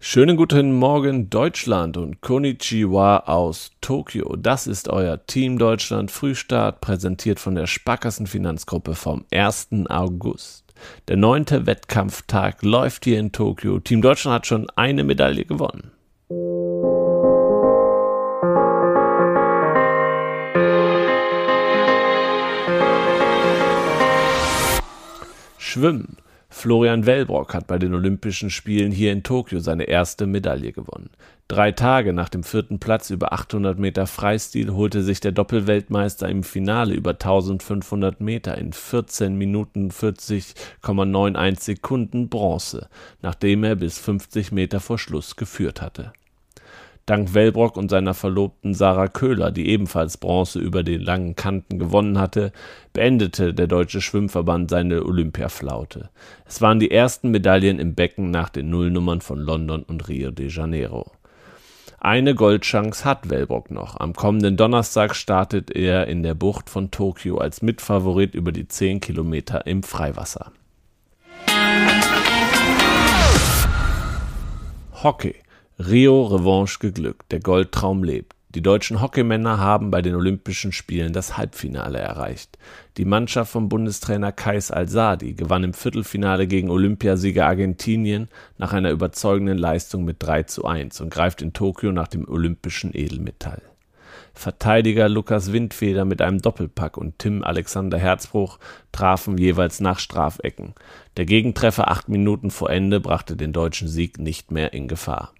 Schönen guten Morgen Deutschland und Konnichiwa aus Tokio. Das ist euer Team Deutschland Frühstart, präsentiert von der Sparkassenfinanzgruppe vom 1. August. Der neunte Wettkampftag läuft hier in Tokio. Team Deutschland hat schon eine Medaille gewonnen. Schwimmen. Florian Wellbrock hat bei den Olympischen Spielen hier in Tokio seine erste Medaille gewonnen. Drei Tage nach dem vierten Platz über 800 Meter Freistil holte sich der Doppelweltmeister im Finale über 1500 Meter in 14 Minuten 40,91 Sekunden Bronze, nachdem er bis 50 Meter vor Schluss geführt hatte Dank Wellbrock und seiner Verlobten Sarah Köhler, die ebenfalls Bronze über den langen Kanten gewonnen hatte, beendete der Deutsche Schwimmverband seine Olympiaflaute. Es waren die ersten Medaillen im Becken nach den Nullnummern von London und Rio de Janeiro. Eine Goldchance hat Wellbrock noch. Am kommenden Donnerstag startet er in der Bucht von Tokio als Mitfavorit über die 10 Kilometer im Freiwasser. Hockey Rio Revanche geglückt, der Goldtraum lebt. Die deutschen Hockeymänner haben bei den Olympischen Spielen das Halbfinale erreicht. Die Mannschaft von Bundestrainer Kais Al-Sadi gewann im Viertelfinale gegen Olympiasieger Argentinien nach einer überzeugenden Leistung mit 3 zu 1 und greift in Tokio nach dem olympischen Edelmetall. Verteidiger Lukas Windfeder mit einem Doppelpack und Tim Alexander Herzbruch trafen jeweils nach Strafecken. Der Gegentreffer acht Minuten vor Ende brachte den deutschen Sieg nicht mehr in Gefahr.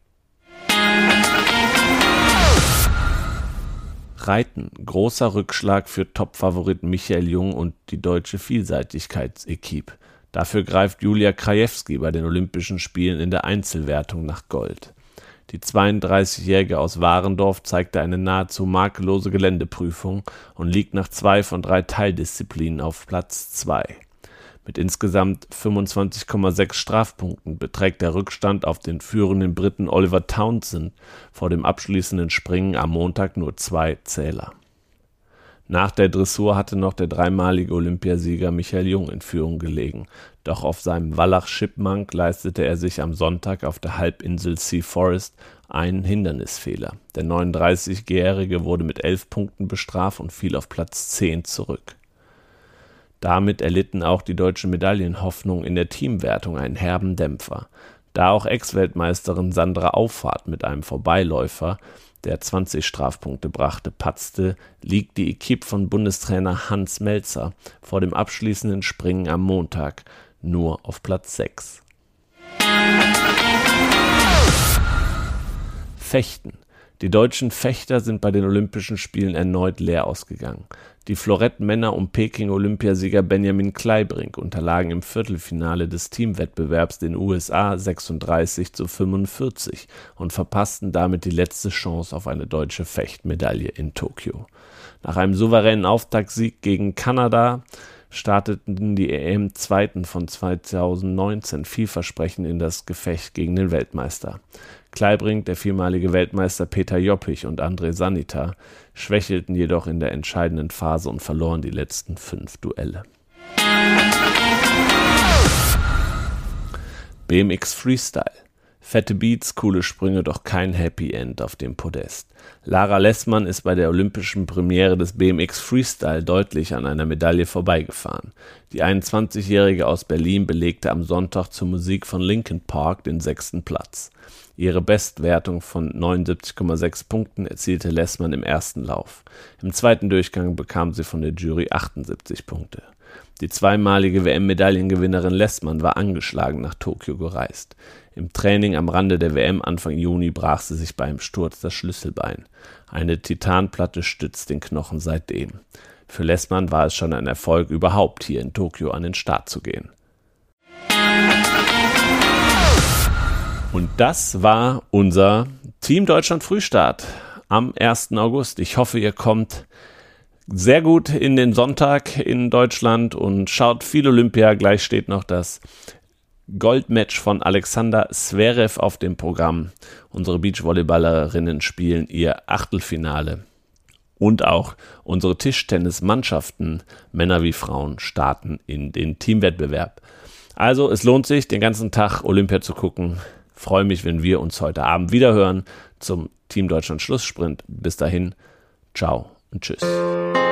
Reiten. Großer Rückschlag für Topfavoriten Michael Jung und die deutsche Vielseitigkeitsequipe. Dafür greift Julia Krajewski bei den Olympischen Spielen in der Einzelwertung nach Gold. Die 32-Jährige aus Warendorf zeigte eine nahezu makellose Geländeprüfung und liegt nach zwei von drei Teildisziplinen auf Platz 2. Mit insgesamt 25,6 Strafpunkten beträgt der Rückstand auf den führenden Briten Oliver Townsend vor dem abschließenden Springen am Montag nur zwei Zähler. Nach der Dressur hatte noch der dreimalige Olympiasieger Michael Jung in Führung gelegen, doch auf seinem Wallach Chipmunk leistete er sich am Sonntag auf der Halbinsel Sea Forest einen Hindernisfehler. Der 39-Jährige wurde mit elf Punkten bestraft und fiel auf Platz 10 zurück damit erlitten auch die deutschen Medaillenhoffnungen in der Teamwertung einen herben Dämpfer. Da auch Ex-Weltmeisterin Sandra Auffahrt mit einem Vorbeiläufer, der 20 Strafpunkte brachte, patzte, liegt die Equipe von Bundestrainer Hans Melzer vor dem abschließenden Springen am Montag nur auf Platz 6. Fechten die deutschen Fechter sind bei den Olympischen Spielen erneut leer ausgegangen. Die Florettmänner um Peking-Olympiasieger Benjamin Kleibrink unterlagen im Viertelfinale des Teamwettbewerbs den USA 36 zu 45 und verpassten damit die letzte Chance auf eine deutsche Fechtmedaille in Tokio. Nach einem souveränen Auftaktsieg gegen Kanada starteten die EM-Zweiten von 2019 vielversprechend in das Gefecht gegen den Weltmeister. Kleibrink, der viermalige Weltmeister Peter Joppich und André Sanita schwächelten jedoch in der entscheidenden Phase und verloren die letzten fünf Duelle. BMX Freestyle Fette Beats, coole Sprünge, doch kein Happy End auf dem Podest. Lara Lessmann ist bei der olympischen Premiere des BMX Freestyle deutlich an einer Medaille vorbeigefahren. Die 21-Jährige aus Berlin belegte am Sonntag zur Musik von Linkin Park den sechsten Platz. Ihre Bestwertung von 79,6 Punkten erzielte Lessmann im ersten Lauf. Im zweiten Durchgang bekam sie von der Jury 78 Punkte. Die zweimalige WM-Medaillengewinnerin Lessmann war angeschlagen nach Tokio gereist. Im Training am Rande der WM Anfang Juni brach sie sich beim Sturz das Schlüsselbein. Eine Titanplatte stützt den Knochen seitdem. Für Lessmann war es schon ein Erfolg, überhaupt hier in Tokio an den Start zu gehen. Und das war unser Team Deutschland Frühstart am 1. August. Ich hoffe, ihr kommt sehr gut in den Sonntag in Deutschland und schaut viel Olympia. Gleich steht noch das Goldmatch von Alexander Zverev auf dem Programm. Unsere Beachvolleyballerinnen spielen ihr Achtelfinale. Und auch unsere Tischtennismannschaften, Männer wie Frauen, starten in den Teamwettbewerb. Also es lohnt sich, den ganzen Tag Olympia zu gucken. Freue mich, wenn wir uns heute Abend wiederhören zum Team Deutschland Schlusssprint. Bis dahin, ciao und tschüss.